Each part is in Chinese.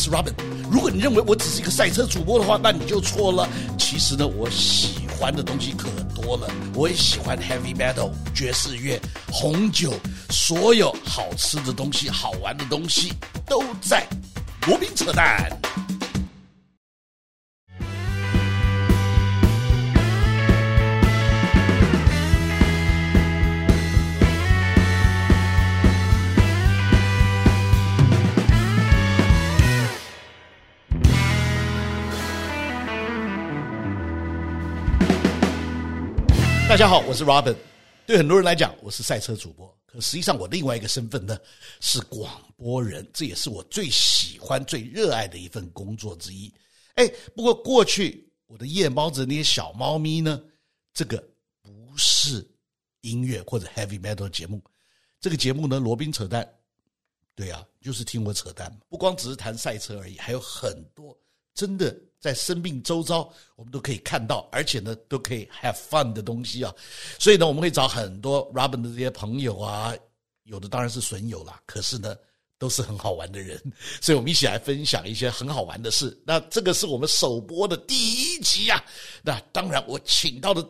是 Robin。如果你认为我只是一个赛车主播的话，那你就错了。其实呢，我喜欢的东西可多了。我也喜欢 Heavy Metal、爵士乐、红酒，所有好吃的东西、好玩的东西都在罗宾扯淡。大家好，我是 Robin。对很多人来讲，我是赛车主播，可实际上我另外一个身份呢是广播人，这也是我最喜欢、最热爱的一份工作之一。哎，不过过去我的夜猫子那些小猫咪呢，这个不是音乐或者 heavy metal 节目，这个节目呢，罗宾扯淡，对啊，就是听我扯淡，不光只是谈赛车而已，还有很多真的。在生命周遭，我们都可以看到，而且呢，都可以 have fun 的东西啊。所以呢，我们会找很多 Robin 的这些朋友啊，有的当然是损友啦，可是呢，都是很好玩的人。所以我们一起来分享一些很好玩的事。那这个是我们首播的第一集啊。那当然，我请到的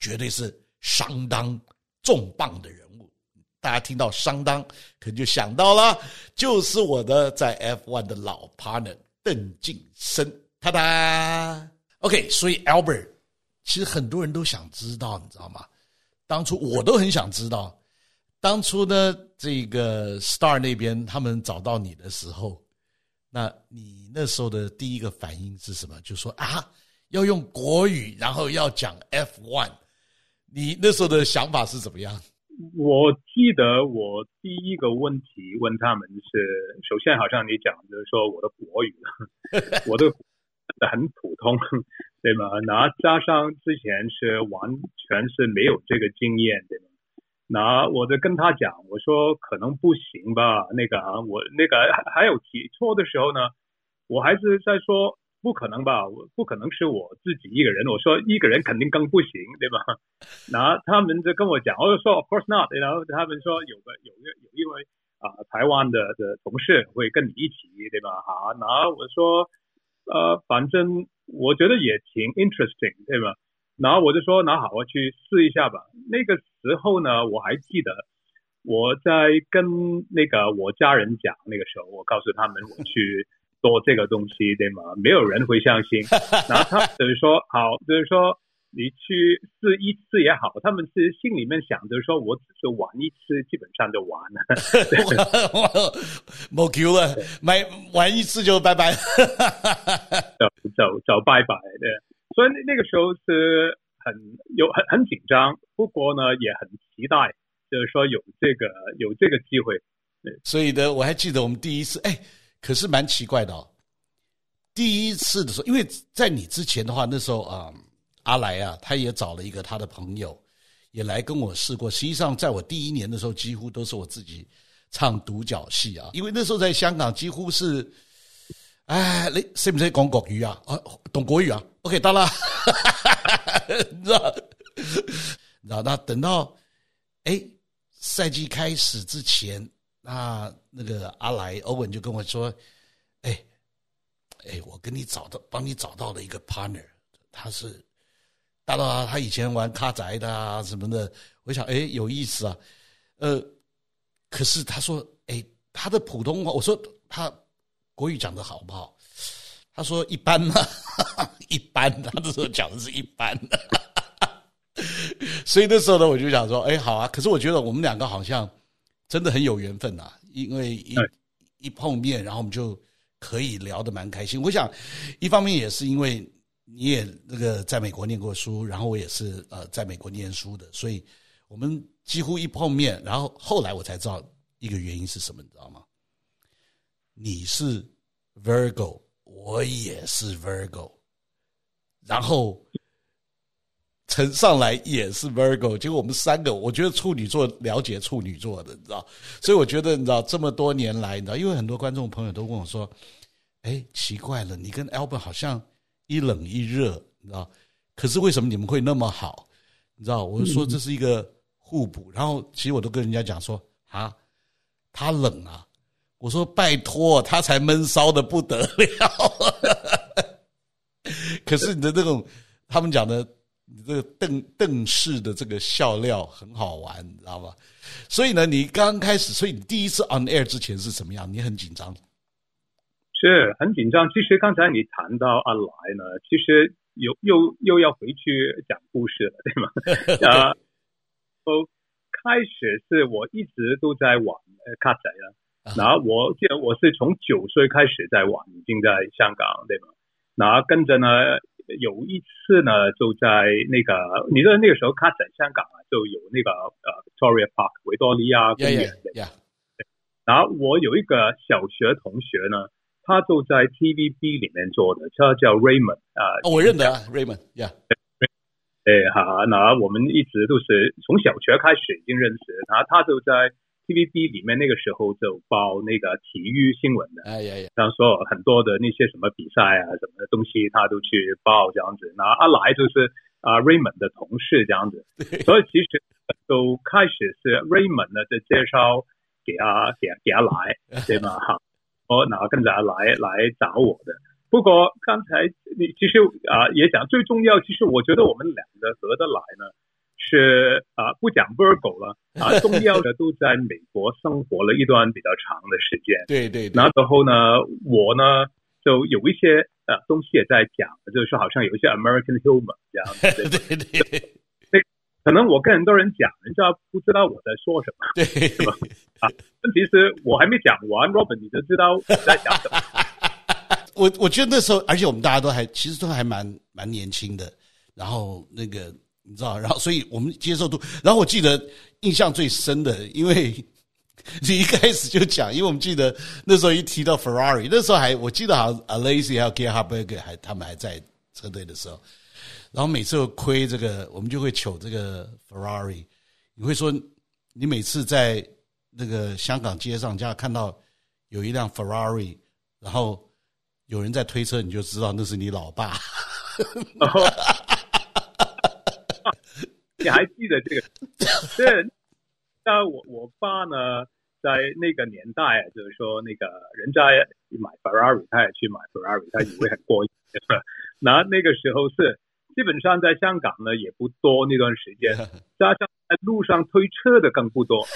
绝对是相当重磅的人物。大家听到相当，可能就想到了，就是我的在 F1 的老 partner 邓晋生。哒哒，OK，所以 Albert，其实很多人都想知道，你知道吗？当初我都很想知道，当初呢，这个 Star 那边他们找到你的时候，那你那时候的第一个反应是什么？就说啊，要用国语，然后要讲 F one 你那时候的想法是怎么样？我记得我第一个问题问他们是，首先好像你讲就是说我的国语，我的。很普通，对吗？那加上之前是完全是没有这个经验，对吗？那我就跟他讲，我说可能不行吧。那个啊，我那个还有起错的时候呢，我还是在说不可能吧，我不可能是我自己一个人。我说一个人肯定更不行，对吧？那他们就跟我讲，我就说 Of course not。然后他们说有个有个有一位啊台湾的的同事会跟你一起，对吧？好，那我说。呃，反正我觉得也挺 interesting，对吧？然后我就说，那好，我去试一下吧。那个时候呢，我还记得我在跟那个我家人讲，那个时候我告诉他们我去做这个东西，对吗？没有人会相信。然后他等于说，好，就是说。你去试一次也好，他们是心里面想着说，我只是玩一次，基本上就完了，没玩一次就拜拜，走走走拜拜。对，所以那个时候是很有很很紧张，不过呢也很期待，就是说有这个有这个机会。对，所以呢，我还记得我们第一次，哎，可是蛮奇怪的哦。第一次的时候，因为在你之前的话，那时候啊。嗯阿来啊，他也找了一个他的朋友，也来跟我试过。实际上，在我第一年的时候，几乎都是我自己唱独角戏啊。因为那时候在香港，几乎是，哎，你识唔识讲国语啊？啊，懂国语啊？OK，到了，你知道？然后那等到，哎，赛季开始之前，那那个阿来欧文就跟我说，哎，哎，我跟你找到，帮你找到了一个 partner，他是。大到啊，他以前玩卡宅的啊什么的，我想哎有意思啊，呃，可是他说哎他的普通话，我说他国语讲的好不好？他说一般呢，一般，他那时候讲的是一般的，所以那时候呢我就想说哎好啊，可是我觉得我们两个好像真的很有缘分呐、啊，因为一一碰面，然后我们就可以聊得蛮开心。我想一方面也是因为。你也那个在美国念过书，然后我也是呃在美国念书的，所以我们几乎一碰面，然后后来我才知道一个原因是什么，你知道吗？你是 Virgo，我也是 Virgo，然后陈上来也是 Virgo，结果我们三个，我觉得处女座了解处女座的，你知道，所以我觉得你知道这么多年来，你知道，因为很多观众朋友都问我说，哎，奇怪了，你跟 Albert 好像。一冷一热，你知道？可是为什么你们会那么好？你知道？我就说这是一个互补。然后其实我都跟人家讲说啊，他冷啊，我说拜托，他才闷骚的不得了。可是你的这种，他们讲的，你这个邓邓氏的这个笑料很好玩，你知道吧？所以呢，你刚开始，所以你第一次 on air 之前是什么样？你很紧张？是很紧张。其实刚才你谈到阿来呢，其实又又又要回去讲故事了，对吗？啊，哦，开始是我一直都在玩卡仔啊。然后我记得我是从九岁开始在玩，已经在香港，对吗？然后跟着呢，有一次呢，就在那个，你知道那个时候，卡仔香港啊，就有那个呃，Victoria Park 维多利亚公园，对吧？然后我有一个小学同学呢，他就在 TVB 里面做的，他叫 Raymond 啊。哦，我认得啊，Raymond，yeah。哎，好，那我们一直都是从小学开始已经认识，然后他就在。TVB 里面那个时候就报那个体育新闻的，哎呀呀，像说很多的那些什么比赛啊，什么东西他都去报这样子。那阿来就是啊 Raymond 的同事这样子，所以其实都开始是 Raymond 呢在介绍给阿给给阿来，对吗？哈，我然后跟着来来找我的。不过刚才你其实啊也讲最重要，其实我觉得我们两个合得来呢。是啊，不讲 Virgo 了啊，重要的都在美国生活了一段比较长的时间。对对。那时候呢，我呢就有一些呃东西也在讲，就是说好像有一些 American humor 这样子。对 对对。那可能我跟很多人讲，人家不知道我在说什么。对。是吧？啊，问题是我还没讲完，Robin 你就知道我在讲什么。我 我觉得那时候，而且我们大家都还其实都还蛮蛮年轻的，然后那个。你知道，然后所以我们接受度，然后我记得印象最深的，因为 你一开始就讲，因为我们记得那时候一提到 Ferrari，那时候还我记得好像 Alesi 还有 Gerhard Berger 还他们还在车队的时候，然后每次亏这个，我们就会糗这个 Ferrari。你会说，你每次在那个香港街上，这样看到有一辆 Ferrari，然后有人在推车，你就知道那是你老爸。你还记得这个？是，那我我爸呢，在那个年代，就是说那个人家买 Ferrari，他也去买 Ferrari，他以为很过瘾。那那个时候是基本上在香港呢也不多那段时间，加上在路上推车的更不多。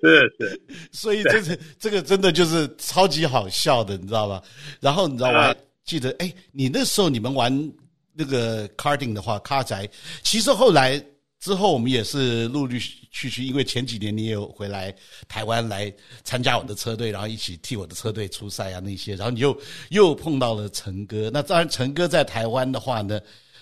是是，所以这是这个真的就是超级好笑的，你知道吧？然后你知道我还记得，哎，你那时候你们玩。那个 karting 的话，卡仔，其实后来之后，我们也是陆陆续续，因为前几年你也有回来台湾来参加我的车队，然后一起替我的车队出赛啊那些，然后你又又碰到了陈哥。那当然，陈哥在台湾的话呢，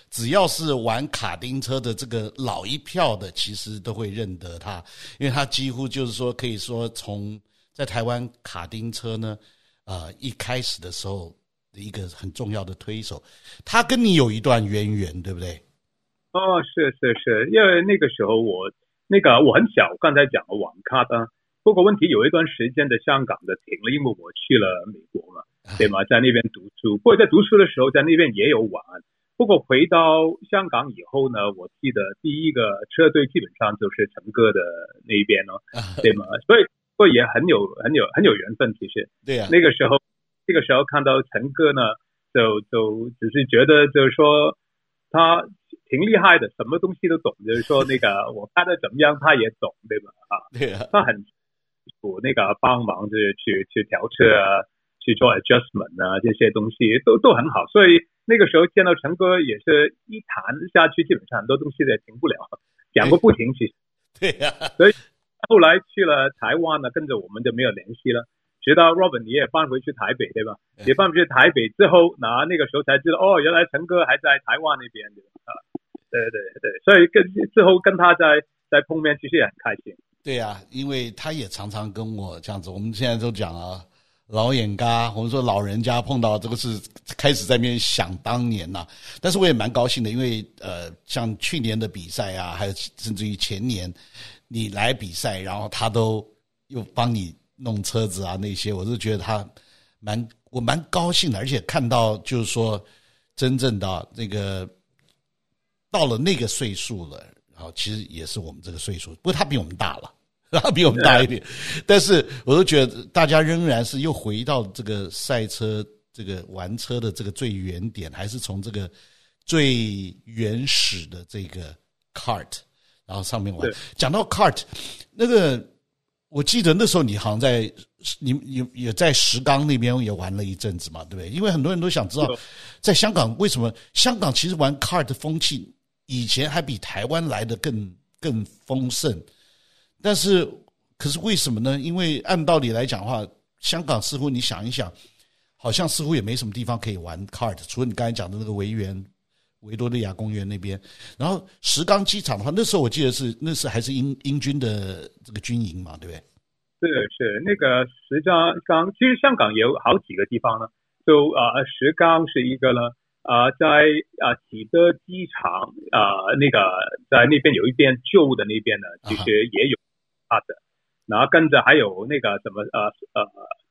只要是玩卡丁车的这个老一票的，其实都会认得他，因为他几乎就是说，可以说从在台湾卡丁车呢，呃，一开始的时候。一个很重要的推手，他跟你有一段渊源，对不对？哦，是是是，因为那个时候我那个我很小，刚才讲了网咖的，不过问题有一段时间的香港的停了，因为我去了美国嘛，对吗？在那边读书，不过在读书的时候在那边也有玩，不过回到香港以后呢，我记得第一个车队基本上就是陈哥的那一边哦，对吗？所以不过也很有很有很有缘分，其实对呀，那个时候。这个时候看到陈哥呢，就就只是觉得就是说他挺厉害的，什么东西都懂。就是说那个我拍的怎么样，他也懂，对吧？啊，对啊，他很我那个帮忙，就是去去调车啊，去做 adjustment 啊，这些东西都都很好。所以那个时候见到陈哥，也是一谈下去，基本上很多东西也停不了，讲个不停。其实 对呀，所以后来去了台湾呢，跟着我们就没有联系了。直到 Robin 你也搬回去台北对吧？也搬回去台北之后，那那个时候才知道哦，原来陈哥还在台湾那边对吧？啊，对对对，所以跟之后跟他在在碰面，其实也很开心。对呀、啊，因为他也常常跟我这样子。我们现在都讲啊，老眼嘎，我们说老人家碰到这个是开始在那边想当年呐、啊。但是我也蛮高兴的，因为呃，像去年的比赛啊，还有甚至于前年你来比赛，然后他都又帮你。弄车子啊，那些我是觉得他蛮我蛮高兴的，而且看到就是说真正的那个到了那个岁数了，然后其实也是我们这个岁数，不过他比我们大了，他比我们大一点，但是我都觉得大家仍然是又回到这个赛车这个玩车的这个最原点，还是从这个最原始的这个 cart，然后上面玩。讲到 cart，那个我记得那时候你好像在你你也在石冈那边也玩了一阵子嘛，对不对？因为很多人都想知道，在香港为什么香港其实玩 card 的风气以前还比台湾来的更更丰盛。但是，可是为什么呢？因为按道理来讲的话，香港似乎你想一想，好像似乎也没什么地方可以玩 card，除了你刚才讲的那个维园、维多利亚公园那边。然后石冈机场的话，那时候我记得是那时还是英英军的这个军营嘛，对不对？是是，那个石冈冈，其实香港也有好几个地方呢。就啊、呃，石冈是一个呢，啊、呃，在啊启德机场啊、呃，那个在那边有一边旧的那边呢，其实也有。啊的，然后跟着还有那个什么呃呃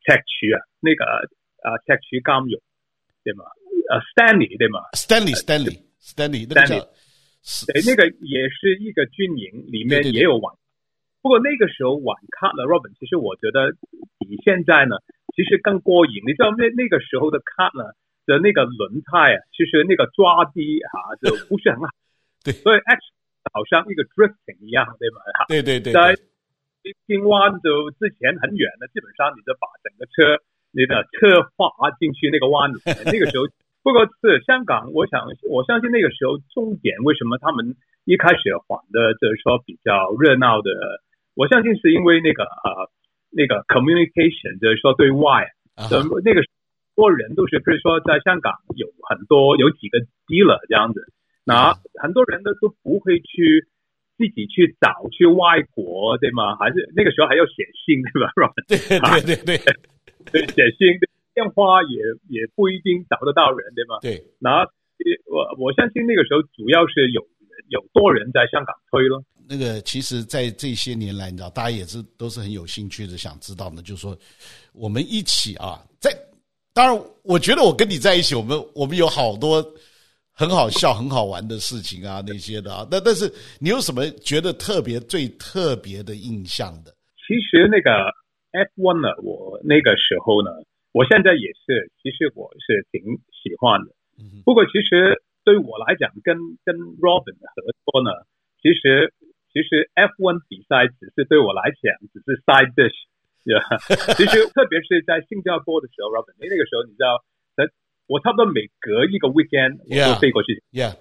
赤柱啊，那个呃赤柱监狱对吗？呃，Stanley 对吗？Stanley Stanley Stanley 那个叫，对，那个也是一个军营，里面也有网。不过那个时候网卡呢，Robin，其实我觉得比现在呢，其实更过瘾。你知道那那个时候的卡呢的那个轮胎啊，其实那个抓地啊就不是很好，对，所以好像一个 drifting 一样，对吗？对对对。在进弯就之前很远的，基本上你就把整个车，你的车滑进去那个弯里面。那个时候，不过是香港，我想我相信那个时候重点为什么他们一开始还的就是说比较热闹的，我相信是因为那个呃那个 communication 就是说对外，呃、uh huh. 那个多人都是，比如说在香港有很多有几个 dealer 这样子，那很多人呢都不会去。自己去找去外国对吗？还是那个时候还要写信对吧？对对对 对，写信电话也也不一定找得到人对吗？对，那我我相信那个时候主要是有有多人在香港推咯。那个其实，在这些年来，你知道，大家也是都是很有兴趣的，想知道呢，就是说我们一起啊，在当然，我觉得我跟你在一起，我们 我们有好多。很好笑、很好玩的事情啊，那些的啊。那但是你有什么觉得特别、最特别的印象的？其实那个 F1 呢，我那个时候呢，我现在也是，其实我是挺喜欢的。不过其实对我来讲，跟跟 Robin 的合作呢，其实其实 F1 比赛只是对我来讲只是 side dish。其实特别是在新加坡的时候，Robin，那那个时候你知道。我差不多每隔一个 weekend 我就飞过去。Yeah，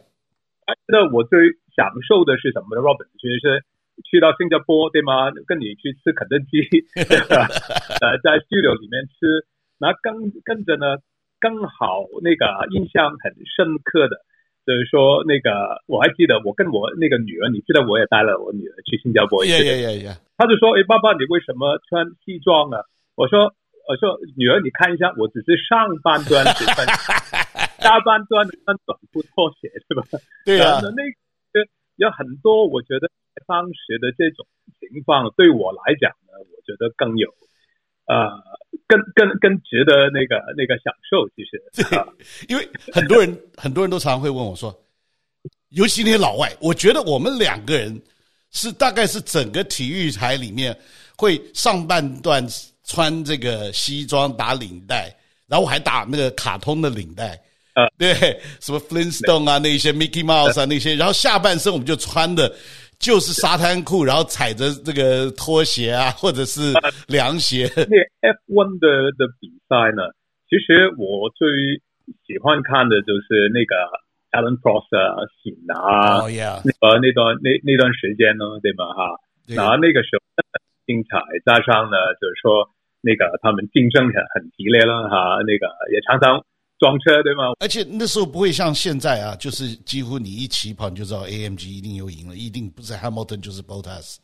那我最享受的是什么呢？Robin，其实是去到新加坡，对吗？跟你去吃肯德基，呃，在 studio 里面吃，然后跟跟着呢，刚好那个印象很深刻的，就是说那个我还记得，我跟我那个女儿，你记得我也带了我女儿去新加坡一次。Yeah. 他就说：“哎，爸爸，你为什么穿西装呢？”我说。我说女儿，你看一下，我只是上半段只穿，下半段穿短裤拖鞋，是吧？对啊。那那个有很多，我觉得当时的这种情况对我来讲呢，我觉得更有，呃，更更更值得那个那个享受。其实，对，因为很多人很多人都常常会问我说，尤其那些老外，我觉得我们两个人是大概是整个体育台里面会上半段。穿这个西装打领带，然后我还打那个卡通的领带，啊，对，什么 Flintstone 啊，那些 Mickey Mouse 啊那些，然后下半身我们就穿的就是沙滩裤，然后踩着这个拖鞋啊，或者是凉鞋。那 F1 的的比赛呢，其实我最喜欢看的就是那个 Alain Prost 啊，喜拿，哦呀，呃，那段那那段时间呢，对吧？哈，然后那个时候。精彩，加上呢，就是说那个他们竞争很很激烈了哈，那个也常常撞车，对吗？而且那时候不会像现在啊，就是几乎你一起跑你就知道 AMG 一定又赢了，一定不是 Hamilton 就是 Bottas，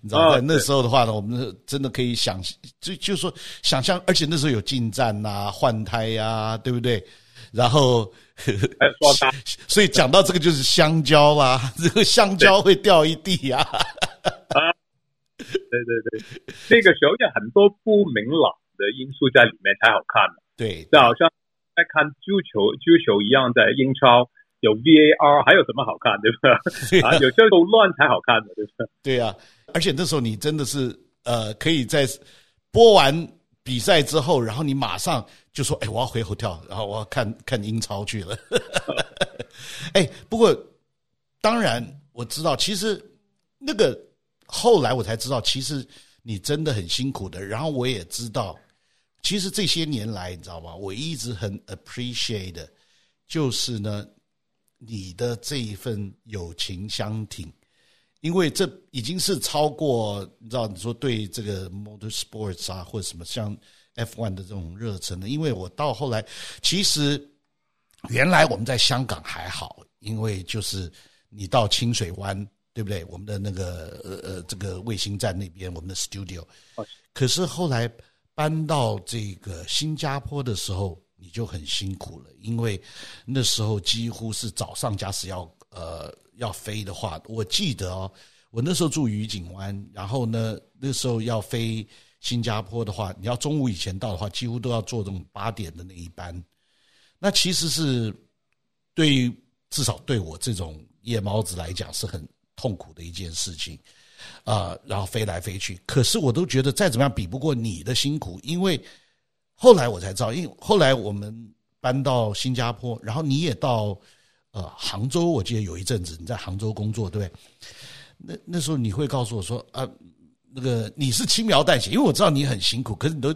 你知道在那时候的话呢，我们真的可以想，就就是说想象，而且那时候有进站呐、啊、换胎呀、啊，对不对？然后，所以讲到这个就是香蕉啦，这个香蕉会掉一地呀、啊。对对对，那个时候有很多不明朗的因素在里面才好看。对，就好像在看足球，足球一样，在英超有 VAR，还有什么好看，对吧？对啊，有时候都乱才好看的，对吧？对啊，而且那时候你真的是呃，可以在播完比赛之后，然后你马上就说：“哎，我要回 hotel，然后我要看看英超去了。”哎，不过当然我知道，其实那个后来我才知道，其实你真的很辛苦的。然后我也知道，其实这些年来，你知道吗？我一直很 appreciate 的，就是呢。你的这一份友情相挺，因为这已经是超过你知道你说对这个 motorsports 啊或者什么像 F1 的这种热忱的。因为我到后来，其实原来我们在香港还好，因为就是你到清水湾，对不对？我们的那个呃呃这个卫星站那边，我们的 studio。可是后来搬到这个新加坡的时候。你就很辛苦了，因为那时候几乎是早上，假使要呃要飞的话，我记得哦，我那时候住愉景湾，然后呢，那时候要飞新加坡的话，你要中午以前到的话，几乎都要坐这种八点的那一班。那其实是对于至少对我这种夜猫子来讲是很痛苦的一件事情啊，呃，然后飞来飞去，可是我都觉得再怎么样比不过你的辛苦，因为。后来我才知道，因为后来我们搬到新加坡，然后你也到呃杭州，我记得有一阵子你在杭州工作，对不对？那那时候你会告诉我说啊，那个你是轻描淡写，因为我知道你很辛苦，可是你都，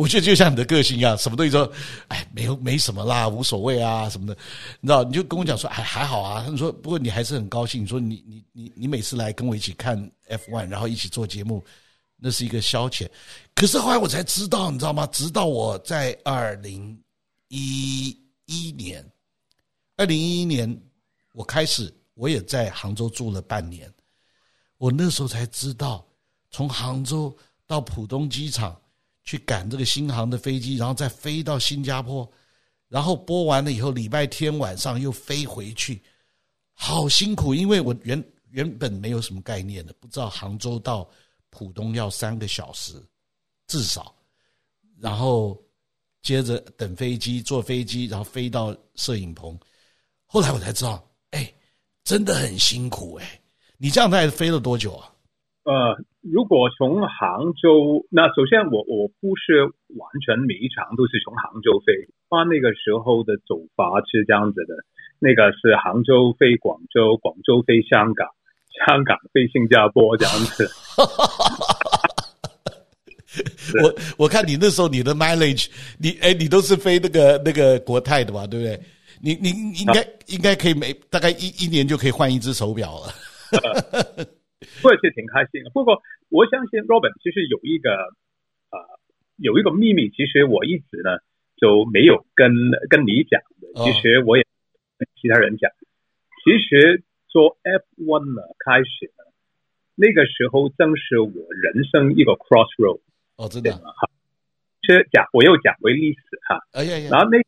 我觉得就像你的个性一样，什么东西说，哎，没有没什么啦，无所谓啊什么的，你知道？你就跟我讲说，哎，还好啊。他说，不过你还是很高兴，你说你你你你每次来跟我一起看 F one，然后一起做节目。那是一个消遣，可是后来我才知道，你知道吗？直到我在二零一一年，二零一一年我开始，我也在杭州住了半年。我那时候才知道，从杭州到浦东机场去赶这个新航的飞机，然后再飞到新加坡，然后播完了以后，礼拜天晚上又飞回去，好辛苦。因为我原原本没有什么概念的，不知道杭州到。浦东要三个小时，至少，然后接着等飞机，坐飞机，然后飞到摄影棚。后来我才知道，哎，真的很辛苦哎。你这样大概飞了多久啊？呃，如果从杭州，那首先我我不是完全每一场都是从杭州飞，他那个时候的走法是这样子的，那个是杭州飞广州，广州飞香港。香港飞新加坡这样子，我我看你那时候你的 mileage，你哎你都是飞那个那个国泰的吧，对不对？你你应该应该可以每大概一一年就可以换一只手表了，我也是挺开心的。不过我相信 Robin 其实有一个呃有一个秘密，其实我一直呢就没有跟跟你讲的，其实我也跟其他人讲，其实。做 F1 呢，开始呢，那个时候正是我人生一个 crossroad。哦，真的哈。其实讲我又讲回历史哈。哎呀呀。然后那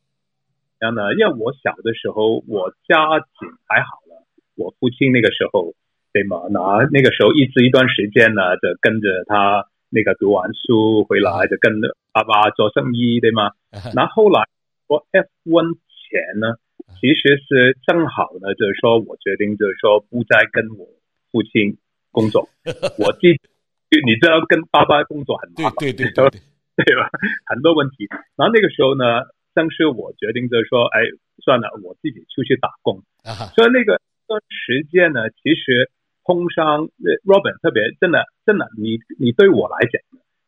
样呢，因为我小的时候我家境还好了，我父亲那个时候对吗？那那个时候一直一段时间呢，就跟着他那个读完书回来，就跟着爸爸做生意对吗？然后后来我 F1 前呢。其实是正好呢，就是说我决定，就是说不再跟我父亲工作。我自己，你知道，跟爸爸工作很麻烦，对对对对，对吧？很多问题。然后那个时候呢，正是我决定，就是说，哎，算了，我自己出去打工。所以那个段时间呢，其实碰上 Robin 特别真的真的，你你对我来讲，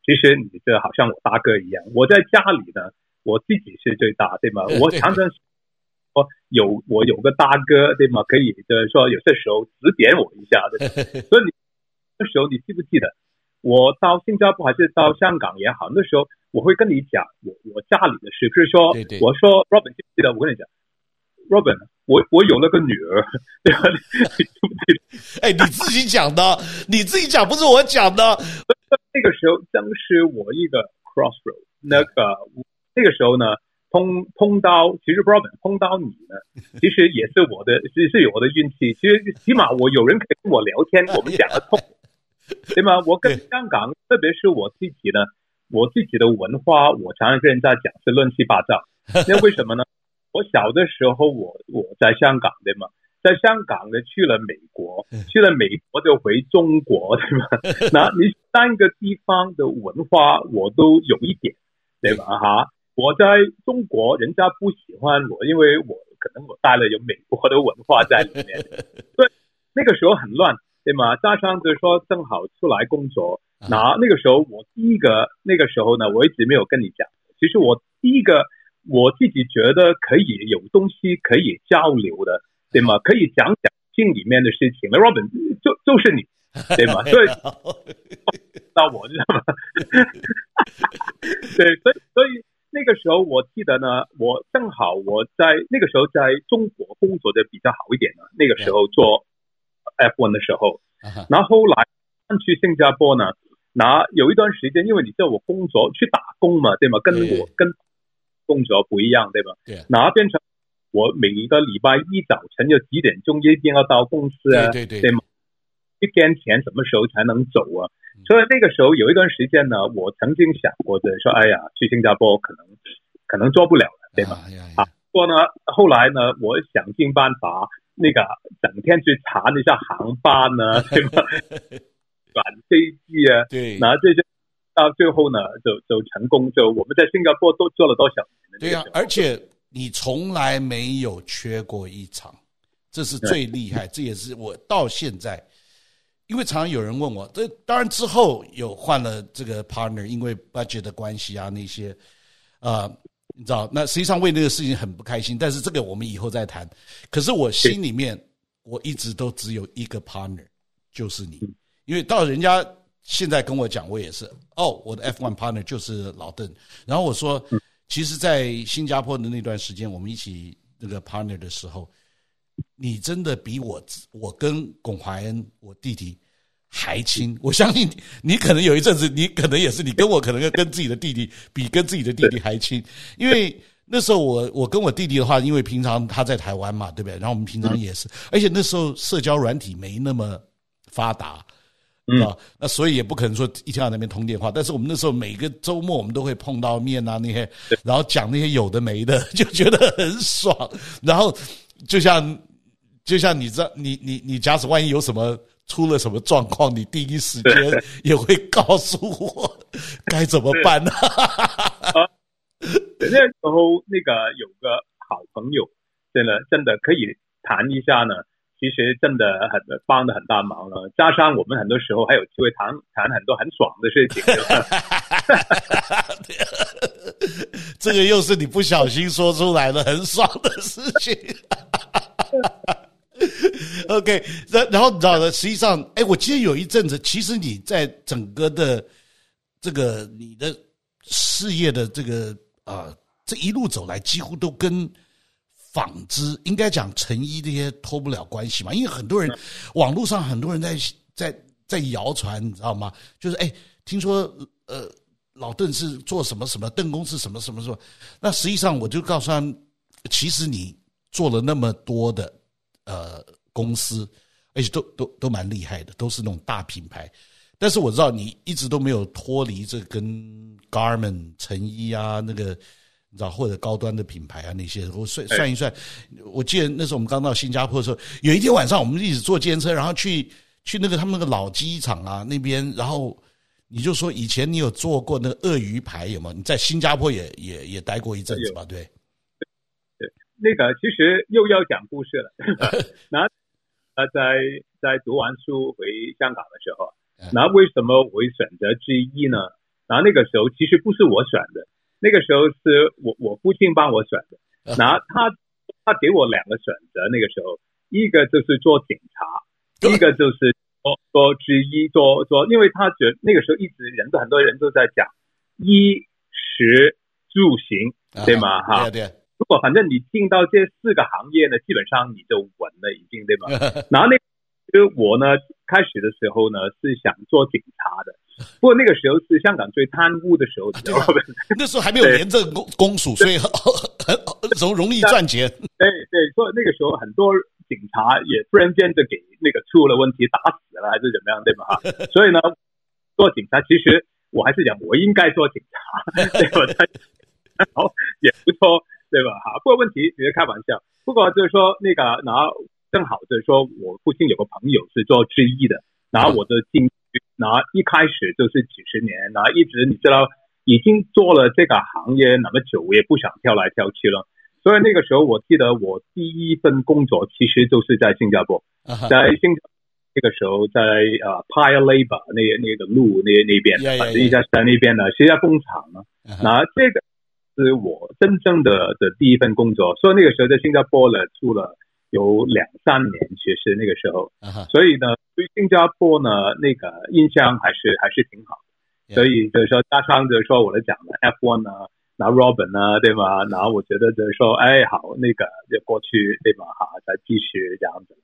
其实你就好像我大哥一样。我在家里呢，我自己是最大，对吗？我常常。说有我有个大哥对吗？可以就是说有些时候指点我一下的，所以你那时候你记不记得我到新加坡还是到香港也好，那时候我会跟你讲我我家里的事，比如说我说 Robin 记不记得我跟你讲 Robin 我我有那个女儿，对吧？哎，你自己讲的，你自己讲不是我讲的。那个时候正是我一个 crossroad，那个那个时候呢。碰碰到，其实 Robin 碰到你呢，其实也是我的，是是有我的运气。其实起码我有人可以跟我聊天，我们讲得通，对吗？我跟香港，特别是我自己呢，我自己的文化，我常常跟人家讲是乱七八糟。那为什么呢？我小的时候我我在香港对吗？在香港的去了美国，去了美国就回中国对吗？那你三个地方的文化我都有一点对吧？哈，我在中国人家不喜欢我，因为我可能我带了有美国的文化在里面，对，那个时候很乱。对吗？加上就是说，正好出来工作，那那个时候我第一个那个时候呢，我一直没有跟你讲。其实我第一个我自己觉得可以有东西可以交流的，对吗？可以讲讲心里面的事情。那 Robin 就就是你，对吗？所以到我知道吗？对，所以所以那个时候我记得呢，我正好我在那个时候在中国工作的比较好一点呢，那个时候做。F1 的时候，然后后来搬去新加坡呢，那有一段时间，因为你叫我工作去打工嘛，对吗？跟我跟工作不一样，对吧？对。那变成我每一个礼拜一早晨就几点钟一定要到公司啊，对对对，对吗？一天前什么时候才能走啊？所以那个时候有一段时间呢，我曾经想过的说，哎呀，去新加坡可能可能做不了了，对吧？啊，不过呢，后来呢，我想尽办法。那个整天去查一下航班呢，对吧？转飞机啊，对，然后这些到最后呢，就就成功，就我们在新加坡都做了多少年？对呀、啊，而且你从来没有缺过一场，这是最厉害，这也是我到现在，因为常常有人问我，这当然之后有换了这个 partner，因为 budget 的关系啊，那些啊。呃你知道，那实际上为那个事情很不开心，但是这个我们以后再谈。可是我心里面，我一直都只有一个 partner，就是你。因为到人家现在跟我讲，我也是哦，我的 F1 partner 就是老邓。然后我说，其实，在新加坡的那段时间，我们一起那个 partner 的时候，你真的比我，我跟龚怀恩，我弟弟。还亲，我相信你可能有一阵子，你可能也是，你跟我可能跟自己的弟弟比，跟自己的弟弟还亲，因为那时候我我跟我弟弟的话，因为平常他在台湾嘛，对不对？然后我们平常也是，而且那时候社交软体没那么发达，啊，那所以也不可能说一天到那边通电话。但是我们那时候每个周末我们都会碰到面啊，那些，然后讲那些有的没的，就觉得很爽。然后就像就像你知道，你你你假使万一有什么。出了什么状况，你第一时间也会告诉我该怎么办呢？那时候那个有个好朋友，真的真的可以谈一下呢。其实真的很帮了很大忙了，加上我们很多时候还有机会谈谈很多很爽的事情。这个又是你不小心说出来的很爽的事情。OK，然然后你知道的，实际上，哎，我记得有一阵子，其实你在整个的这个你的事业的这个啊、呃，这一路走来，几乎都跟纺织应该讲成衣这些脱不了关系嘛。因为很多人网络上很多人在在在谣传，你知道吗？就是哎，听说呃老邓是做什么什么，邓公是什么什么什么。那实际上我就告诉他，其实你做了那么多的。呃，公司，而且都都都蛮厉害的，都是那种大品牌。但是我知道你一直都没有脱离这跟 Garment 成衣啊，那个你知道或者高端的品牌啊那些。我算算一算，我记得那时候我们刚到新加坡的时候，有一天晚上我们一直坐监车，然后去去那个他们那个老机场啊那边，然后你就说以前你有做过那个鳄鱼牌有吗？你在新加坡也也也待过一阵子吧？对。对那个其实又要讲故事了。那呃，在在读完书回香港的时候，那为什么我会选择之一呢？然后那个时候其实不是我选的，那个时候是我我父亲帮我选的。然后他他给我两个选择，那个时候一个就是做警察，一个就是做做之一，做做，因为他觉得那个时候一直人都很多人都在讲衣食住行，对吗？哈。对对。如果反正你进到这四个行业呢，基本上你就稳了，已经对吧？然后那其实我呢，开始的时候呢是想做警察的，不过那个时候是香港最贪污的时候，知道吧？那时候还没有廉政公公署，所以很很容容易赚钱。对对，所以那个时候很多警察也突然间就给那个出了问题打死了，还是怎么样，对吧？所以呢，做警察其实我还是讲我应该做警察，对吧？然后也不错。对吧？哈，不过问题只是开玩笑。不过就是说那个，然后正好就是说我附近有个朋友是做制衣的，然后我的进去，然后一开始就是几十年，然后一直你知道已经做了这个行业那么久，我也不想跳来跳去了。所以那个时候我记得我第一份工作其实就是在新加坡，在新加坡那个时候在呃 Paya Lebar 那那个路那那边，反正一家在那边呢，是一家工厂呢。那这个。是我真正的的第一份工作，所以那个时候在新加坡呢住了有两三年，其实那个时候，uh huh. 所以呢对新加坡呢那个印象还是还是挺好，Yeah. 所以就是说加上就是说我的讲的 F1 呢，然后 Robin 呢对吗？然后我觉得就是说哎好那个就过去对吗？哈再继续这样子，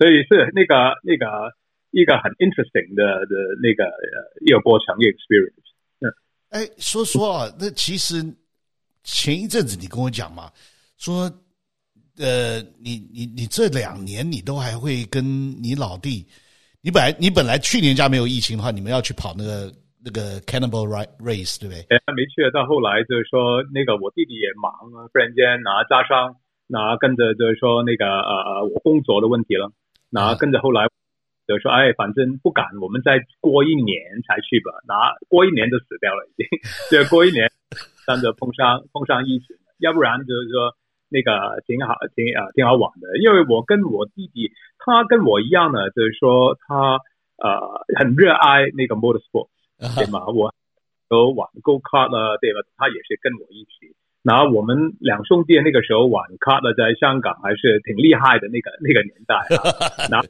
所以是那个那个一个很 interesting 的的那个一个过程一个 experience。嗯哎，说说啊，那其实前一阵子你跟我讲嘛，说，呃，你你你这两年你都还会跟你老弟，你本来你本来去年家没有疫情的话，你们要去跑那个那个 Cannonball Race 对不对？哎，没去，到后来就是说那个我弟弟也忙啊，突然间拿加上拿跟着就是说那个呃呃我工作的问题了，拿跟着后来。就说哎，反正不敢，我们再过一年才去吧。拿过一年就死掉了，已经。对，过一年，但着碰上碰上疫情，要不然就是说那个挺好，挺啊挺好玩的。因为我跟我弟弟，他跟我一样呢，就是说他呃很热爱那个 motorsport，对吗？我都玩 go kart 了，对吧？他也是跟我一起。然后我们两兄弟那个时候玩 kart 了，在香港还是挺厉害的那个那个年代啊。然后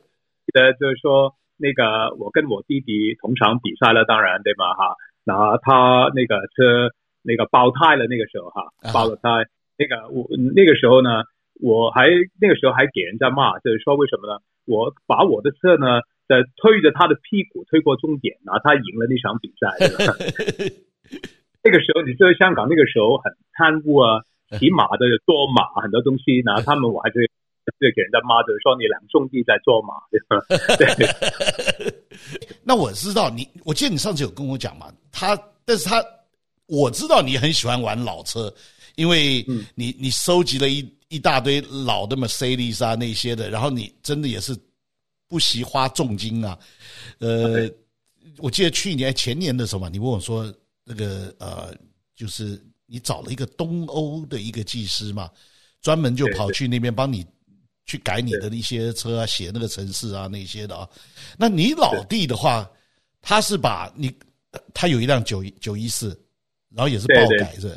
的就是说，那个我跟我弟弟同场比赛了，当然对吧？哈，然后他那个车那个爆胎了，那个时候哈，爆了胎。那个我那个时候呢，我还那个时候还给人家骂，就是说为什么呢？我把我的车呢，在推着他的屁股推过终点，然后他赢了那场比赛。那个时候你知道香港那个时候很贪污啊，骑马的坐马很多东西，然后他们我还是。对，给人家骂着说你两兄弟在做马，对。那我知道你，我记得你上次有跟我讲嘛，他，但是他我知道你很喜欢玩老车，因为你你收集了一一大堆老的 Mercedes 啊那些的，然后你真的也是不惜花重金啊。呃，我记得去年前年的时候嘛，你问我说那个呃，就是你找了一个东欧的一个技师嘛，专门就跑去那边帮你。去改你的一些车啊，写那个城市啊，那些的啊。那你老弟的话，他是把你，他有一辆九九一四，然后也是爆改是？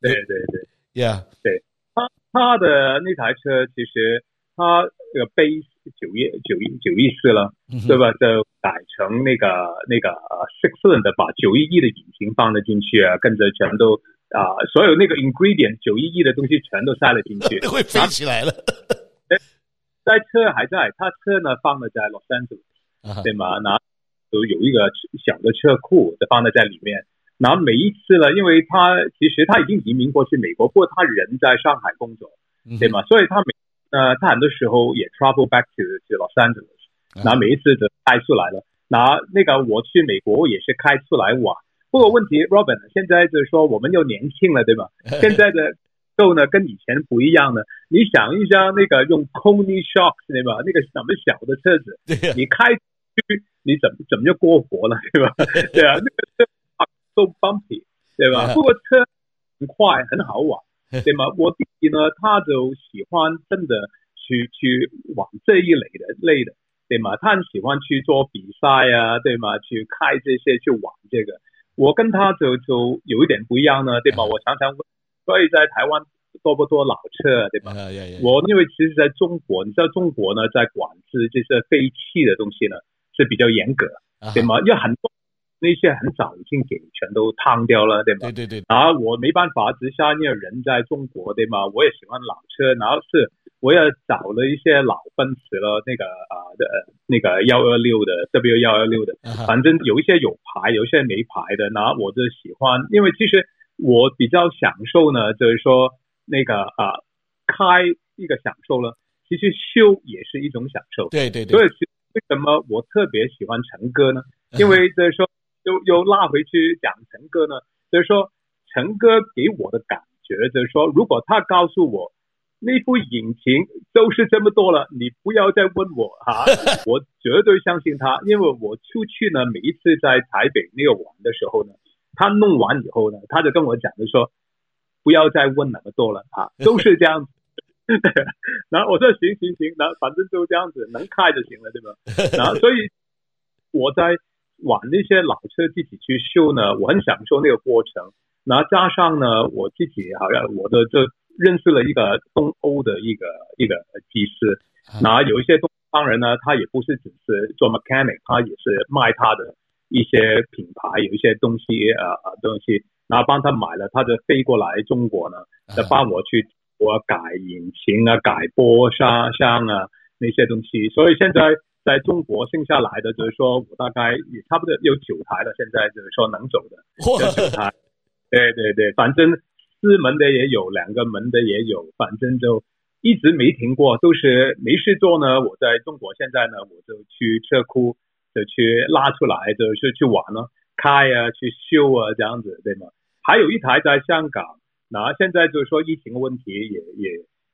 对对对，Yeah，对他他的那台车其实他这个 base 九一九一九一四了，对吧？就改成那个那个 six cylinder 把九一一的引擎放了进去啊，跟着全都啊，所有那个 ingredient 九一一的东西全都塞了进去，会飞起来了。在车还在，他车呢放了在洛杉矶，对吗？然后有有一个小的车库，就放在在里面。然后每一次呢，因为他其实他已经移民过去美国，不过他人在上海工作，对吗？所以他每呃他很多时候也 travel back to to Los Angeles，然后每一次都开出来了。然后那个我去美国也是开出来玩。不过问题，Robin，现在就是说我们又年轻了，对吗？现在的。后呢，跟以前不一样了。你想一下，那个用 Coney shocks 对吧？那个什么小的车子，你开去，你怎么怎么就过活了，对吧？对啊，那个车啊，so bumpy，对吧？不过车很快，很好玩，对吗？我弟弟呢，他就喜欢真的去去玩这一类的类的，对吗？他很喜欢去做比赛啊，对吗？去开这些去玩这个。我跟他就就有一点不一样呢，对吧？我常常问。所以在台湾多不多老车，对吧？我因为其实在中国，你知道中国呢，在管制这些废气的东西呢是比较严格，对吗？因为很多那些很早已经给全都烫掉了，对吗？对对对。然后我没办法之下，因为人在中国，对吗？我也喜欢老车，然后是我也找了一些老奔驰了，那个啊的那个幺二六的 W 幺二六的，反正有一些有牌，有一些没牌的，然后我就喜欢，因为其实。我比较享受呢，就是说那个啊，开一个享受了，其实修也是一种享受。对对对。所以为什么我特别喜欢陈哥呢？因为就是说，又又拉回去讲陈哥呢，就是说陈哥给我的感觉就是说，如果他告诉我那部引擎都是这么多了，你不要再问我哈、啊，我绝对相信他，因为我出去呢，每一次在台北那个玩的时候呢，他弄完以后呢，他就跟我讲就说，不要再问那么多了啊，都是这样子。然后我说行行行，然后反正就这样子，能开就行了，对吧？然后所以我在玩那些老车自己去修呢，我很享受那个过程。然后加上呢，我自己好像我的这认识了一个东欧的一个一个技师。然后有一些东方人呢，他也不是只是做 mechanic，他也是卖他的一些品牌，有一些东西呃呃东西，然后帮他买了，他就飞过来中国呢，就帮我去。我改引擎啊，改波刹箱啊，那些东西。所以现在在中国剩下来的，就是说我大概也差不多有九台了。现在就是说能走的有九台。对对对，反正四门的也有，两个门的也有，反正就一直没停过，都是没事做呢。我在中国现在呢，我就去车库就去拉出来，就是去玩了，开啊，去修啊，这样子对吗？还有一台在香港。那现在就是说疫情问题也也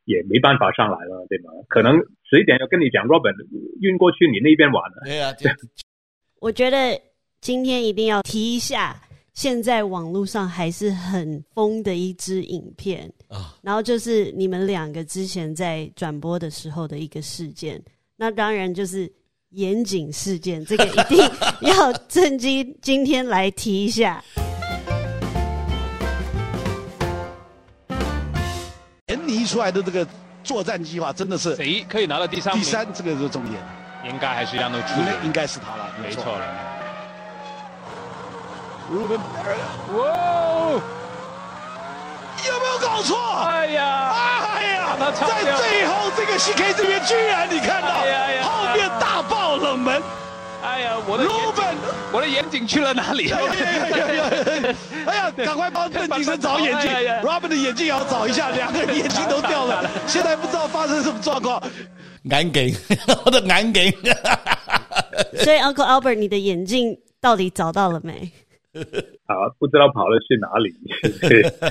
也没办法上来了，对吗？可能十一点要跟你讲，Robin 运过去你那边玩了。对啊，对。我觉得今天一定要提一下，现在网络上还是很疯的一支影片啊。然后就是你们两个之前在转播的时候的一个事件，那当然就是严谨事件，这个一定要趁机今天来提一下。出来的这个作战计划真的是谁可以拿到第三？第三，这个是重点，应该还是让他出，应该是他了，没错了。有没有搞错？哎呀，哎呀，在最后这个 CK 这边，居然你看到后面大爆冷门。哎呀，我的我的眼镜去了哪里？哎呀，赶快帮邓景生找眼镜。Robin 的眼镜也要找一下，两个人眼睛都掉了，现在不知道发生什么状况。眼镜，我的眼镜。所以 Uncle Albert，你的眼镜到底找到了没？好，不知道跑了去哪里。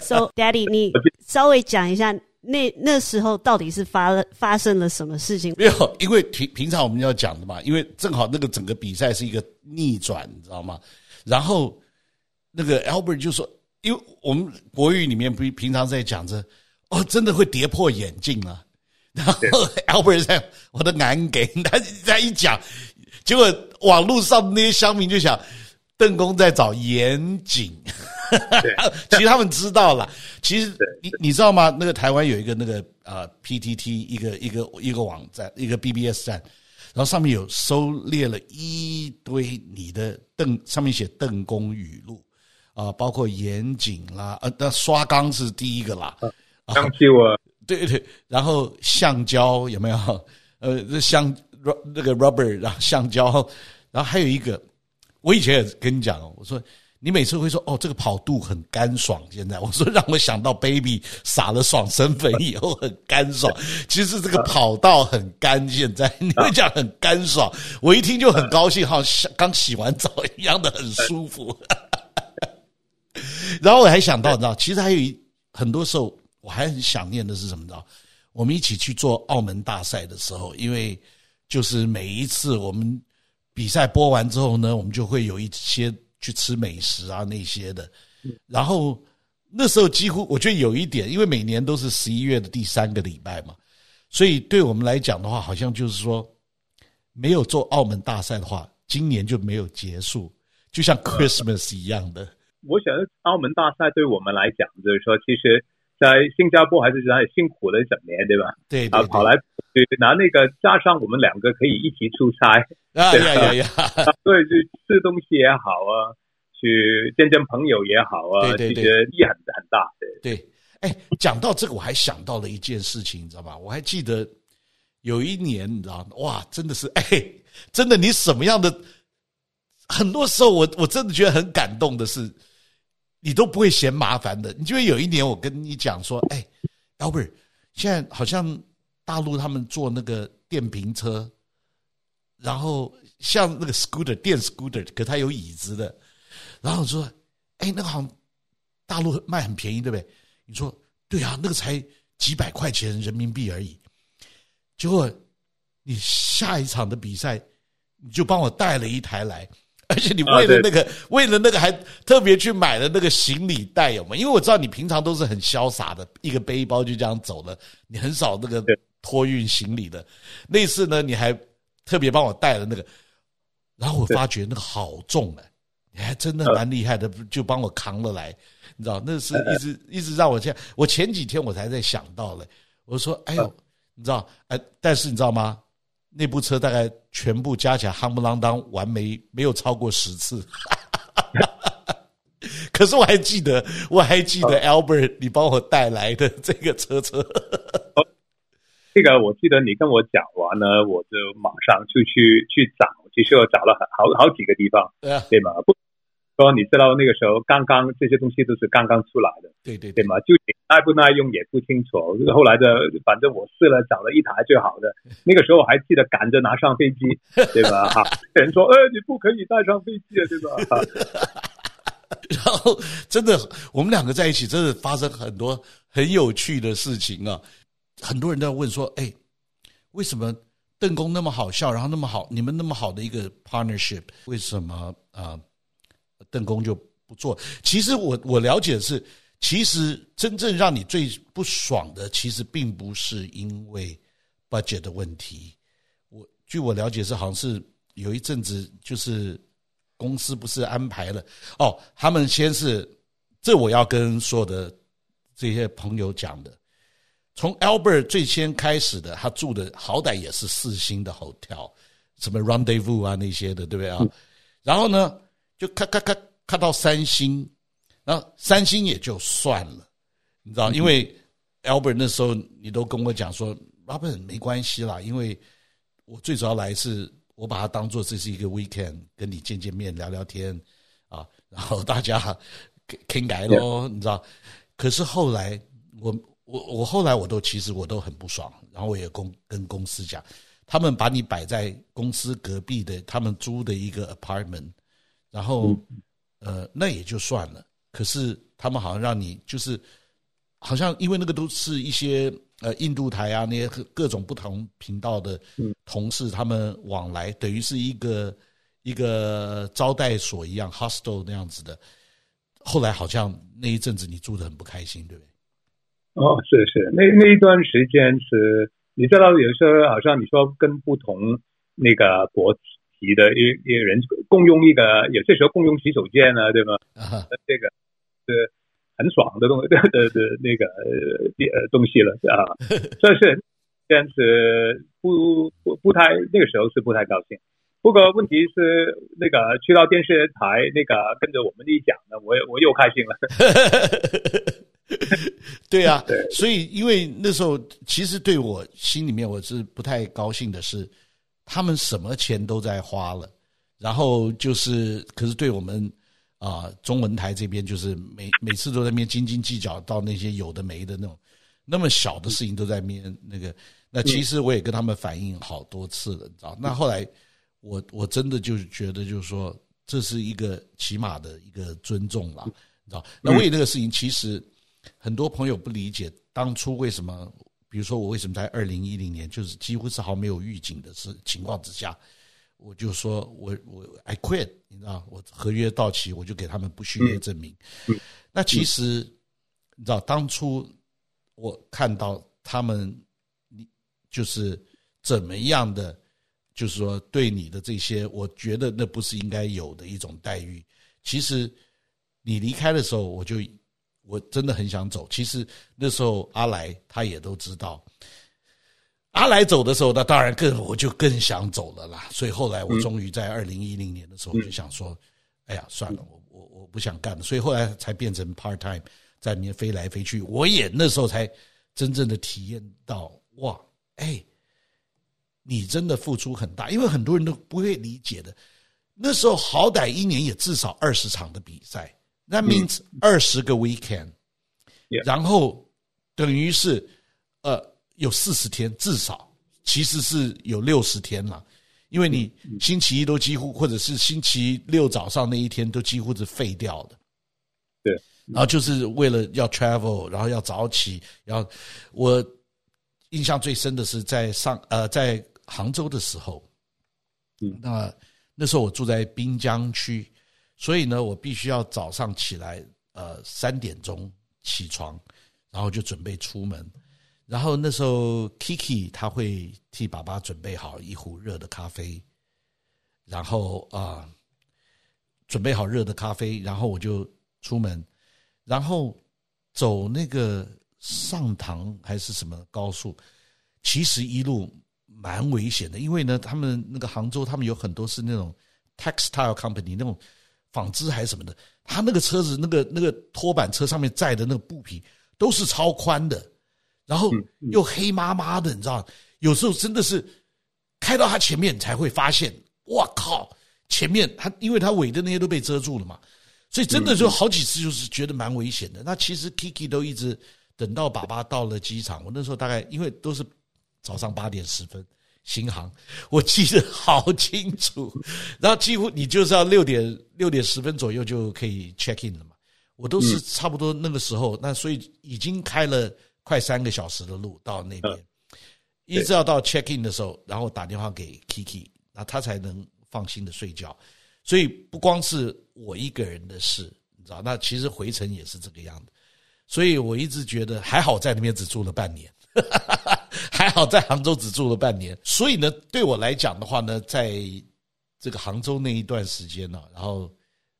So Daddy，你稍微讲一下。那那时候到底是发了发生了什么事情？没有，因为平平常我们要讲的嘛，因为正好那个整个比赛是一个逆转，你知道吗？然后那个 Albert 就说，因为我们国语里面不平常在讲着，哦，真的会跌破眼镜啊。然后 Albert 在我的眼给，他他一讲，结果网络上那些乡民就想，邓公在找严谨。其实他们知道了。其实你你知道吗？那个台湾有一个那个呃 PTT 一个一个一个网站，一个 BBS 站，然后上面有收列了一堆你的邓上面写邓公语录啊、呃，包括严谨啦，呃，那刷缸是第一个啦，橡胶啊，对对，然后橡胶有没有？呃，这橡那个 rubber，然后橡胶，然后还有一个，我以前也跟你讲哦，我说。你每次会说哦，这个跑度很干爽。现在 我说让我想到 baby 撒了爽身粉以后很干爽。其实这个跑道很干，现在你会讲很干爽，我一听就很高兴，好像刚洗完澡一样的很舒服。然后我还想到，你知道，其实还有一很多时候我还很想念的是什么？知道，我们一起去做澳门大赛的时候，因为就是每一次我们比赛播完之后呢，我们就会有一些。去吃美食啊那些的，然后那时候几乎我觉得有一点，因为每年都是十一月的第三个礼拜嘛，所以对我们来讲的话，好像就是说没有做澳门大赛的话，今年就没有结束，就像 Christmas 一样的。我想澳门大赛对我们来讲，就是说，其实，在新加坡还是很辛苦了一整年，对吧？对，对，对，啊，跑来去拿那个，加上我们两个可以一起出差。啊呀呀呀！对，去吃东西也好啊，去见见朋友也好啊，对对对，其实意义很很大。对对，哎，讲到这个，我还想到了一件事情，你知道吗？我还记得有一年，你知道吗？哇，真的是，哎，真的，你什么样的？很多时候我，我我真的觉得很感动的是，你都不会嫌麻烦的。你就会有一年，我跟你讲说，哎，Albert，现在好像大陆他们坐那个电瓶车。然后像那个 scooter 电 scooter，可它有椅子的。然后说，哎，那个好像大陆卖很便宜，对不对？你说对啊，那个才几百块钱人民币而已。结果你下一场的比赛，你就帮我带了一台来，而且你为了那个，为了那个还特别去买了那个行李袋，有吗？因为我知道你平常都是很潇洒的，一个背包就这样走了，你很少那个托运行李的。那次呢，你还特别帮我带了那个，然后我发觉那个好重哎。你还真的蛮厉害的，就帮我扛了来，你知道，那是一直一直让我这样。我前几天我才在想到了，我说：“哎呦，你知道，哎，但是你知道吗？那部车大概全部加起来，夯不啷当完没没有超过十次。可是我还记得，我还记得 Albert，你帮我带来的这个车车。这个我记得你跟我讲完呢，我就马上就去去找，其实我找了好好几个地方，对吗？不。说你知道那个时候刚刚这些东西都是刚刚出来的，对对对嘛，就耐不耐用也不清楚。后来的反正我试了找了一台最好的，那个时候我还记得赶着拿上飞机，对吧？哈，人说，哎，你不可以带上飞机啊，对吧？然后真的，我们两个在一起，真的发生很多很有趣的事情啊。很多人都在问说，哎，为什么邓公那么好笑，然后那么好，你们那么好的一个 partnership，为什么啊？邓公就不做。其实我我了解的是，其实真正让你最不爽的，其实并不是因为 budget 的问题。我据我了解是，好像是有一阵子就是公司不是安排了哦，他们先是这我要跟所有的这些朋友讲的，从 Albert 最先开始的，他住的好歹也是四星的 hotel，什么 Rendezvous 啊那些的，对不对啊？然后呢？就咔咔咔咔到三星，然后三星也就算了，你知道，因为 Albert 那时候你都跟我讲说，Robert 没关系啦，因为我最主要来是我把它当做这是一个 weekend，跟你见见面聊聊天啊，然后大家 倾改咯，你知道。可是后来我我我后来我都其实我都很不爽，然后我也公跟公司讲，他们把你摆在公司隔壁的他们租的一个 apartment。然后，呃，那也就算了。可是他们好像让你就是，好像因为那个都是一些呃印度台啊那些各种不同频道的同事，他们往来等于是一个一个招待所一样，hostel 那样子的。后来好像那一阵子你住的很不开心，对不对？哦，是是，那那一段时间是，你知道有时候好像你说跟不同那个国籍。的一一人共用一个，有些时候共用洗手间呢，对吗？啊，这个是很爽的东西的的的那个呃东西了啊，算是但是不不不太那个时候是不太高兴。不过问题是那个去到电视台那个跟着我们一讲呢，我我又开心了。对啊，对，所以因为那时候其实对我心里面我是不太高兴的是。他们什么钱都在花了，然后就是，可是对我们啊、呃、中文台这边，就是每每次都在那边斤斤计较到那些有的没的那种，那么小的事情都在面那个。那其实我也跟他们反映好多次了，你知道？那后来我我真的就是觉得，就是说这是一个起码的一个尊重了，你知道？那为那个事情，其实很多朋友不理解当初为什么。比如说，我为什么在二零一零年，就是几乎是毫没有预警的是情况之下，我就说我我 I quit，你知道，我合约到期，我就给他们不续约证明。那其实你知道，当初我看到他们，你就是怎么样的，就是说对你的这些，我觉得那不是应该有的一种待遇。其实你离开的时候，我就。我真的很想走。其实那时候阿来他也都知道，阿来走的时候，那当然更我就更想走了啦。所以后来我终于在二零一零年的时候就想说，哎呀，算了，我我我不想干了。所以后来才变成 part time，在里面飞来飞去。我也那时候才真正的体验到，哇，哎，你真的付出很大，因为很多人都不会理解的。那时候好歹一年也至少二十场的比赛。That means 二十个 weekend，然后等于是呃有四十天，至少其实是有六十天了，因为你星期一都几乎或者是星期六早上那一天都几乎是废掉的。对，然后就是为了要 travel，然后要早起，然后我印象最深的是在上呃在杭州的时候，嗯，那那时候我住在滨江区，所以呢，我必须要早上起来呃三点钟起床，然后就准备出门，然后那时候 Kiki 他会替爸爸准备好一壶热的咖啡，然后啊、准备好热的咖啡，然后我就出门。然后走那个上塘还是什么高速，其实一路蛮危险的，因为呢，他们那个杭州，他们有很多是那种 textile company 那种纺织还是什么的，他那个车子那个那个拖板车上面载的那个布匹都是超宽的，然后又黑麻麻的，你知道，有时候真的是开到他前面才会发现，哇靠，前面他因为他尾的那些都被遮住了嘛。所以真的就好几次就是觉得蛮危险的。那其实 Kiki 都一直等到爸爸到了机场。我那时候大概因为都是早上八点十分新航，我记得好清楚。然后几乎你就是要六点六点十分左右就可以 check in 了嘛。我都是差不多那个时候，那所以已经开了快三个小时的路到那边，一直要到 check in 的时候，然后打电话给 Kiki，那他才能放心的睡觉。所以不光是我一个人的事，你知道，那其实回程也是这个样子。所以我一直觉得还好，在那边只住了半年，还好在杭州只住了半年。所以呢，对我来讲的话呢，在这个杭州那一段时间呢，然后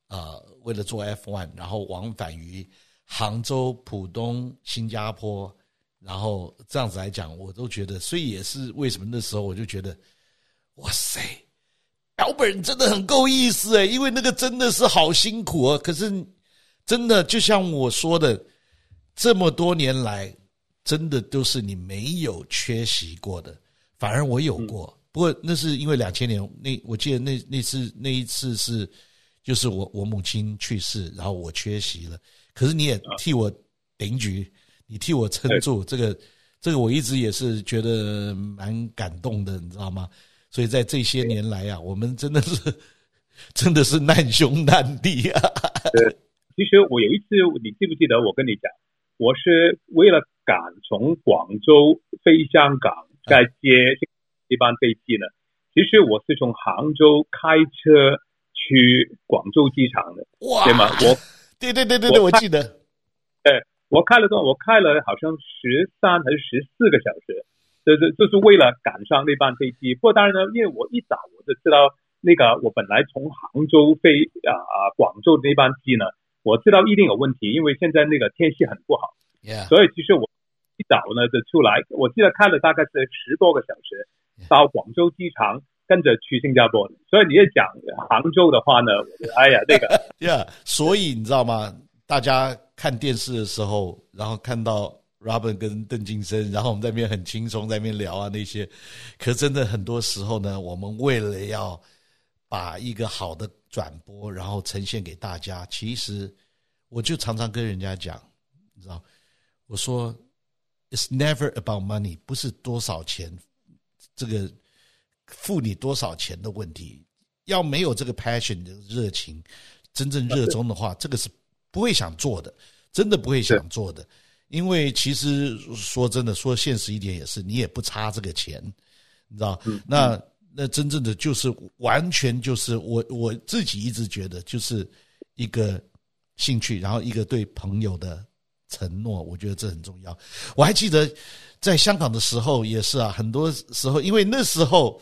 啊，为了做 F one，然后往返于杭州、浦东、新加坡，然后这样子来讲，我都觉得，所以也是为什么那时候我就觉得，哇塞！Albert 真的很够意思诶，因为那个真的是好辛苦啊。可是真的就像我说的，这么多年来，真的都是你没有缺席过的，反而我有过。不过那是因为两千年那，我记得那那次那一次是，就是我我母亲去世，然后我缺席了。可是你也替我顶举，你替我撑住，这个这个我一直也是觉得蛮感动的，你知道吗？所以在这些年来啊，我们真的是 真的是难兄难弟啊。对，其实我有一次，你记不记得我跟你讲，我是为了赶从广州飞香港，再接一班飞机呢。其实我是从杭州开车去广州机场的，哇，对吗？我，对对对对对，我记得，对，我开了多，我开了好像十三还是十四个小时。这这就是为了赶上那班飞机。不过当然呢，因为我一早我就知道那个我本来从杭州飞啊啊广州的那班机呢，我知道一定有问题，因为现在那个天气很不好。所以其实我一早呢就出来，我记得开了大概是十多个小时到广州机场，跟着去新加坡。所以你也讲杭州的话呢，哎呀那个，Yeah，所以你知道吗？大家看电视的时候，然后看到。Robin 跟邓晋生，然后我们在那边很轻松，在那边聊啊那些，可真的很多时候呢，我们为了要把一个好的转播，然后呈现给大家，其实我就常常跟人家讲，你知道，我说 It's never about money，不是多少钱，这个付你多少钱的问题，要没有这个 passion 的热情，真正热衷的话，这个是不会想做的，真的不会想做的。因为其实说真的，说现实一点也是，你也不差这个钱，你知道？那那真正的就是完全就是我我自己一直觉得就是一个兴趣，然后一个对朋友的承诺，我觉得这很重要。我还记得在香港的时候也是啊，很多时候因为那时候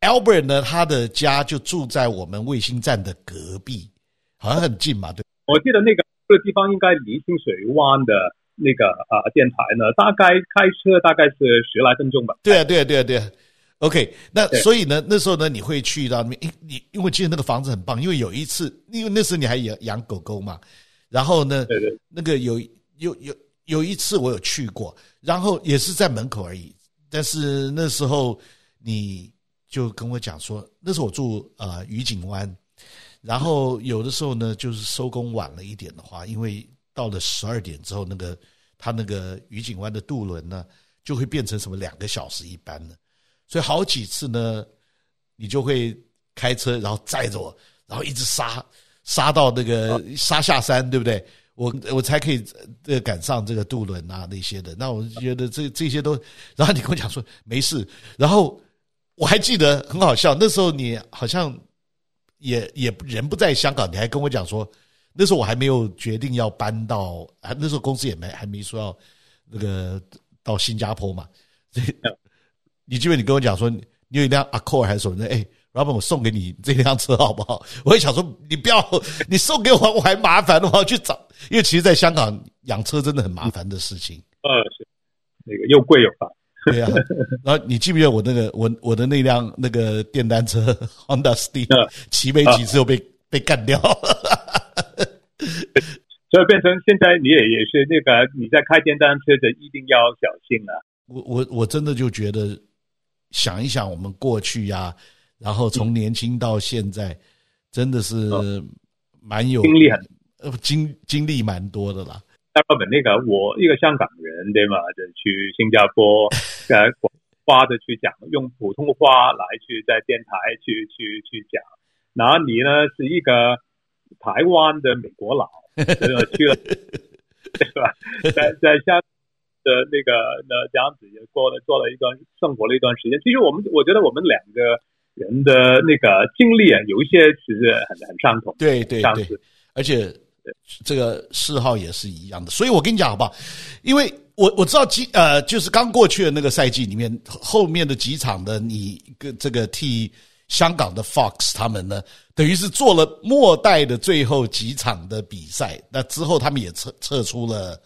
Albert 呢，他的家就住在我们卫星站的隔壁，好像很近嘛，对。我记得那个。这个地方应该离清水湾的那个啊电台呢，大概开车大概是十来分钟吧。对啊，对啊，对啊，对啊。OK，那所以呢，那时候呢，你会去到那边，你因为记得那个房子很棒，因为有一次，因为那时候你还养养狗狗嘛，然后呢，对对，那个有有有有一次我有去过，然后也是在门口而已，但是那时候你就跟我讲说，那时候我住呃愉景湾。然后有的时候呢，就是收工晚了一点的话，因为到了十二点之后，那个他那个愉景湾的渡轮呢，就会变成什么两个小时一班了。所以好几次呢，你就会开车，然后载着我，然后一直杀杀到那个杀下山，对不对？我我才可以呃赶上这个渡轮啊那些的。那我觉得这这些都，然后你跟我讲说没事，然后我还记得很好笑，那时候你好像也也人不在香港，你还跟我讲说，那时候我还没有决定要搬到，那时候公司也没还没说要那个到新加坡嘛。你记得你跟我讲说，你有一辆 Accord 还是什么的？哎，Robin，我送给你这辆车好不好？我也想说，你不要，你送给我我还麻烦的话去找，因为其实在香港养车真的很麻烦的事情。呃，是那个又贵又烦。对啊，然后你记不记得我那个我我的那辆那个电单车 Honda Steed 骑没几次又被被干掉，所以变成现在你也也是那个你在开电单车的一定要小心啊。我我我真的就觉得。想一想，我们过去呀、啊，然后从年轻到现在，真的是蛮有经历很呃经经历蛮多的啦。那日本那个我一个香港人对吗？就去新加坡呃 花的去讲，用普通话来去在电台去去去讲。然后你呢是一个台湾的美国佬，去 了对吧？在在香。的那个那这样子也过了做了一段生活了一段时间，其实我们我觉得我们两个人的那个经历啊，有一些其实很很相同。对对对，而且这个嗜好也是一样的。所以我跟你讲好不好？因为我我知道几呃，就是刚过去的那个赛季里面，后面的几场的你跟这个替香港的 Fox 他们呢，等于是做了末代的最后几场的比赛。那之后他们也撤撤出了。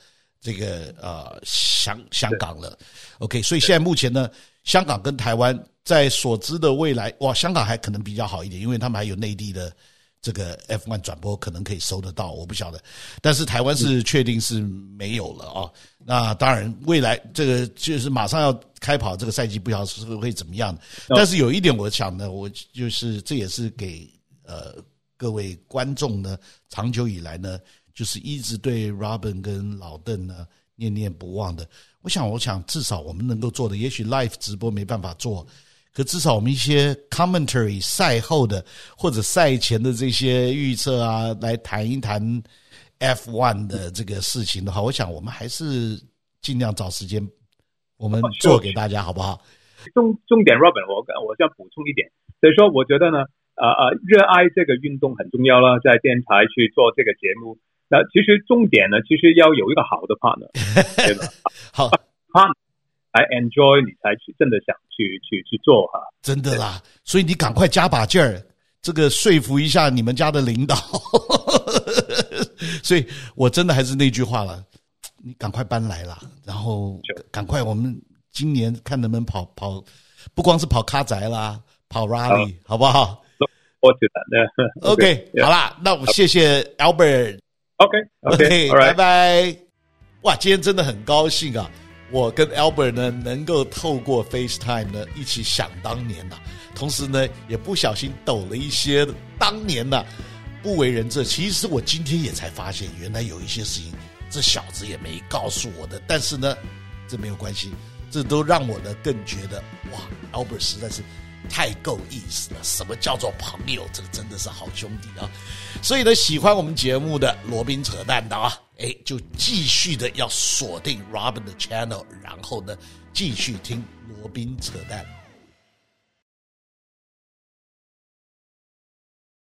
这个呃香香港了，OK，所以现在目前呢，香港跟台湾在所知的未来，哇，香港还可能比较好一点，因为他们还有内地的这个 F1 转播，可能可以收得到，我不晓得。但是台湾是确定是没有了啊。那当然，未来这个就是马上要开跑这个赛季，不晓得是会怎么样。但是有一点，我想呢，我就是这也是给呃各位观众呢，长久以来呢。就是一直对 Robin 跟老邓呢念念不忘的。我想，我想至少我们能够做的，也许 live 直播没办法做，可至少我们一些 commentary 赛后的或者赛前的这些预测啊，来谈一谈 F1 的这个事情的话，我想我们还是尽量找时间，我们做给大家，好不好？重重点，Robin，我我想补充一点，所以说我觉得呢，呃呃，热爱这个运动很重要了，在电台去做这个节目。那其实重点呢，其实要有一个好的 partner，对吧？好，partner 来 enjoy，你才去真的想去去去做哈。真的啦，所以你赶快加把劲儿，这个说服一下你们家的领导。所以我真的还是那句话了，你赶快搬来啦，然后赶快我们今年看能不能跑跑，不光是跑咖宅啦，跑 rally 好不好？OK，好啦，那我们谢谢 Albert。OK，OK，拜拜。哇，今天真的很高兴啊！我跟 Albert 呢，能够透过 FaceTime 呢，一起想当年呐、同时呢，也不小心抖了一些当年呐、不为人知。其实我今天也才发现，原来有一些事情，这小子也没告诉我的。但是呢，这没有关系，这都让我呢更觉得哇，Albert 实在是。太够意思了！什么叫做朋友？这个真的是好兄弟啊！所以呢，喜欢我们节目的罗宾扯淡的啊，哎，就继续的要锁定 Robin 的 channel，然后呢，继续听罗宾扯淡。